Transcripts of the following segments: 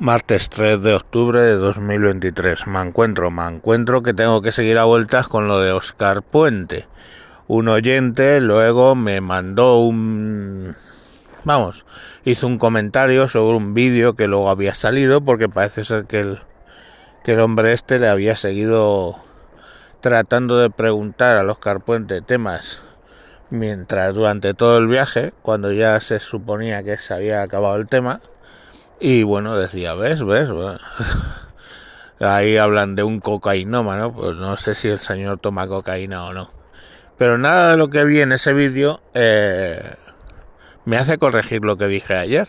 Martes 3 de octubre de 2023. Me encuentro, me encuentro que tengo que seguir a vueltas con lo de Oscar Puente. Un oyente luego me mandó un... Vamos, hizo un comentario sobre un vídeo que luego había salido porque parece ser que el, que el hombre este le había seguido tratando de preguntar a Oscar Puente temas mientras durante todo el viaje, cuando ya se suponía que se había acabado el tema, y bueno, decía, ¿ves? ¿Ves? Ahí hablan de un cocainómano, pues no sé si el señor toma cocaína o no. Pero nada de lo que vi en ese vídeo eh, me hace corregir lo que dije ayer.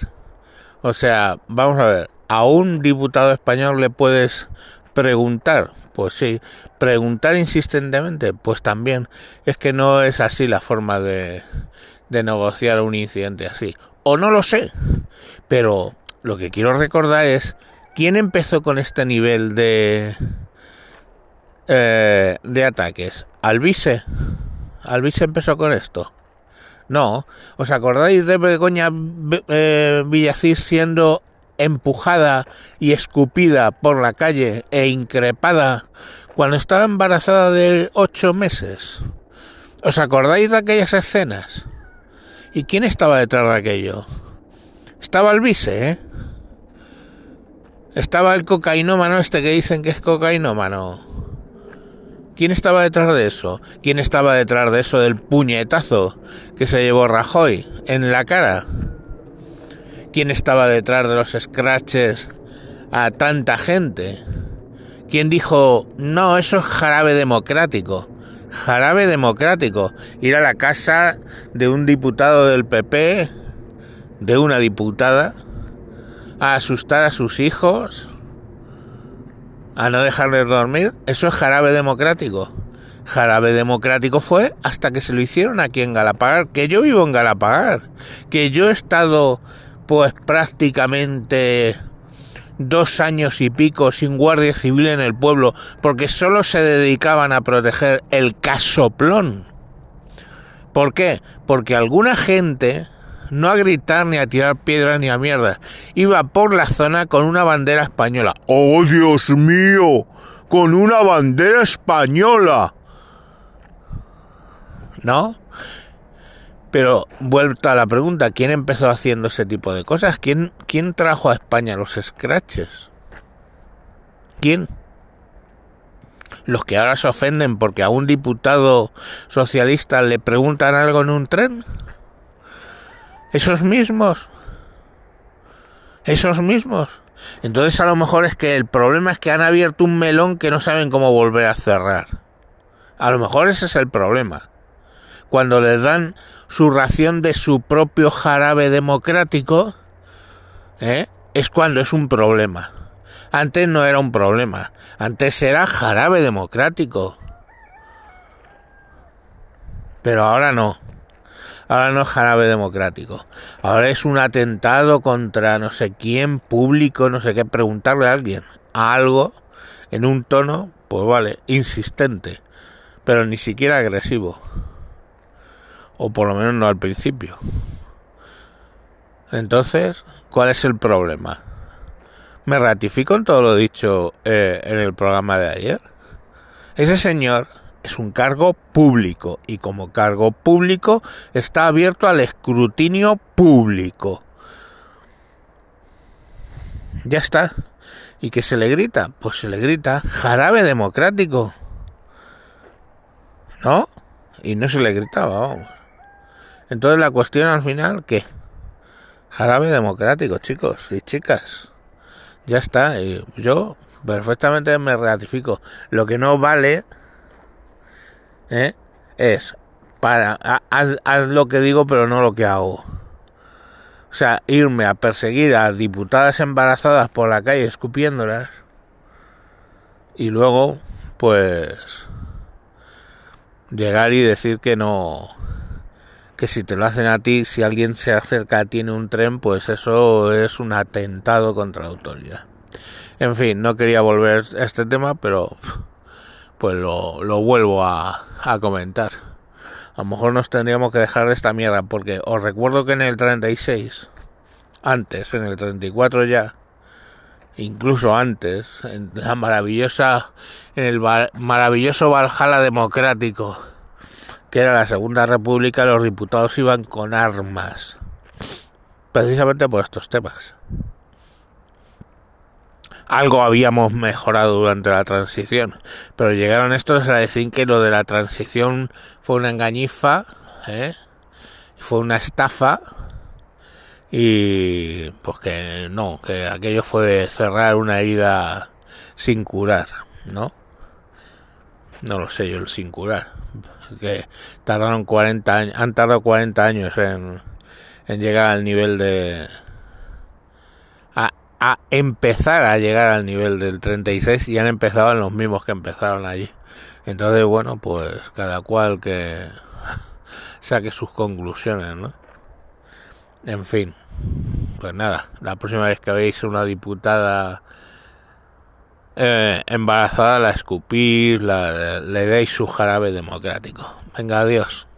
O sea, vamos a ver, a un diputado español le puedes preguntar, pues sí, preguntar insistentemente, pues también. Es que no es así la forma de, de negociar un incidente así. O no lo sé, pero lo que quiero recordar es quién empezó con este nivel de eh, de ataques. Alvise. Alvise empezó con esto. No. ¿Os acordáis de Begoña eh, siendo empujada y escupida por la calle e increpada cuando estaba embarazada de ocho meses? ¿Os acordáis de aquellas escenas? ¿Y quién estaba detrás de aquello? Estaba Alvise, ¿eh? Estaba el cocainómano este que dicen que es cocainómano. ¿Quién estaba detrás de eso? ¿Quién estaba detrás de eso del puñetazo que se llevó Rajoy en la cara? ¿Quién estaba detrás de los scratches a tanta gente? ¿Quién dijo, no, eso es jarabe democrático? Jarabe democrático. Ir a la casa de un diputado del PP, de una diputada, a asustar a sus hijos, a no dejarles dormir, eso es jarabe democrático. Jarabe democrático fue hasta que se lo hicieron aquí en Galapagar, que yo vivo en Galapagar, que yo he estado pues prácticamente dos años y pico sin guardia civil en el pueblo, porque solo se dedicaban a proteger el casoplón. ¿Por qué? Porque alguna gente no a gritar ni a tirar piedras ni a mierda. Iba por la zona con una bandera española. ¡Oh, Dios mío! ¡Con una bandera española! ¿No? Pero vuelta a la pregunta, ¿quién empezó haciendo ese tipo de cosas? ¿Quién, quién trajo a España los scratches? ¿Quién? Los que ahora se ofenden porque a un diputado socialista le preguntan algo en un tren. Esos mismos. Esos mismos. Entonces a lo mejor es que el problema es que han abierto un melón que no saben cómo volver a cerrar. A lo mejor ese es el problema. Cuando les dan su ración de su propio jarabe democrático, ¿eh? es cuando es un problema. Antes no era un problema. Antes era jarabe democrático. Pero ahora no. Ahora no es jarabe democrático. Ahora es un atentado contra no sé quién, público, no sé qué. Preguntarle a alguien algo en un tono, pues vale, insistente. Pero ni siquiera agresivo. O por lo menos no al principio. Entonces, ¿cuál es el problema? ¿Me ratifico en todo lo dicho eh, en el programa de ayer? Ese señor es un cargo público y como cargo público está abierto al escrutinio público. Ya está. ¿Y qué se le grita? Pues se le grita jarabe democrático. ¿No? Y no se le gritaba, vamos. Entonces la cuestión al final, ¿qué? Jarabe democrático, chicos y chicas. Ya está. Y yo perfectamente me ratifico. Lo que no vale ¿eh? es para haz, lo que digo pero no lo que hago. O sea, irme a perseguir a diputadas embarazadas por la calle escupiéndolas y luego pues llegar y decir que no que si te lo hacen a ti, si alguien se acerca a ti en un tren, pues eso es un atentado contra la autoridad. En fin, no quería volver a este tema, pero pues lo, lo vuelvo a, a comentar. A lo mejor nos tendríamos que dejar de esta mierda, porque os recuerdo que en el 36, antes, en el 34 ya, incluso antes, en la maravillosa, en el maravilloso Valhalla democrático, que era la Segunda República, los diputados iban con armas, precisamente por estos temas. Algo habíamos mejorado durante la transición, pero llegaron estos a decir que lo de la transición fue una engañifa, ¿eh? fue una estafa, y pues que no, que aquello fue cerrar una herida sin curar, ¿no? No lo sé yo el sin curar, que tardaron 40 años, han tardado 40 años en, en llegar al nivel de a empezar a llegar al nivel del 36 y han empezado en los mismos que empezaron allí. Entonces, bueno, pues cada cual que saque sus conclusiones, ¿no? En fin, pues nada, la próxima vez que veis una diputada eh, embarazada la escupís, la, le deis su jarabe democrático. Venga, adiós.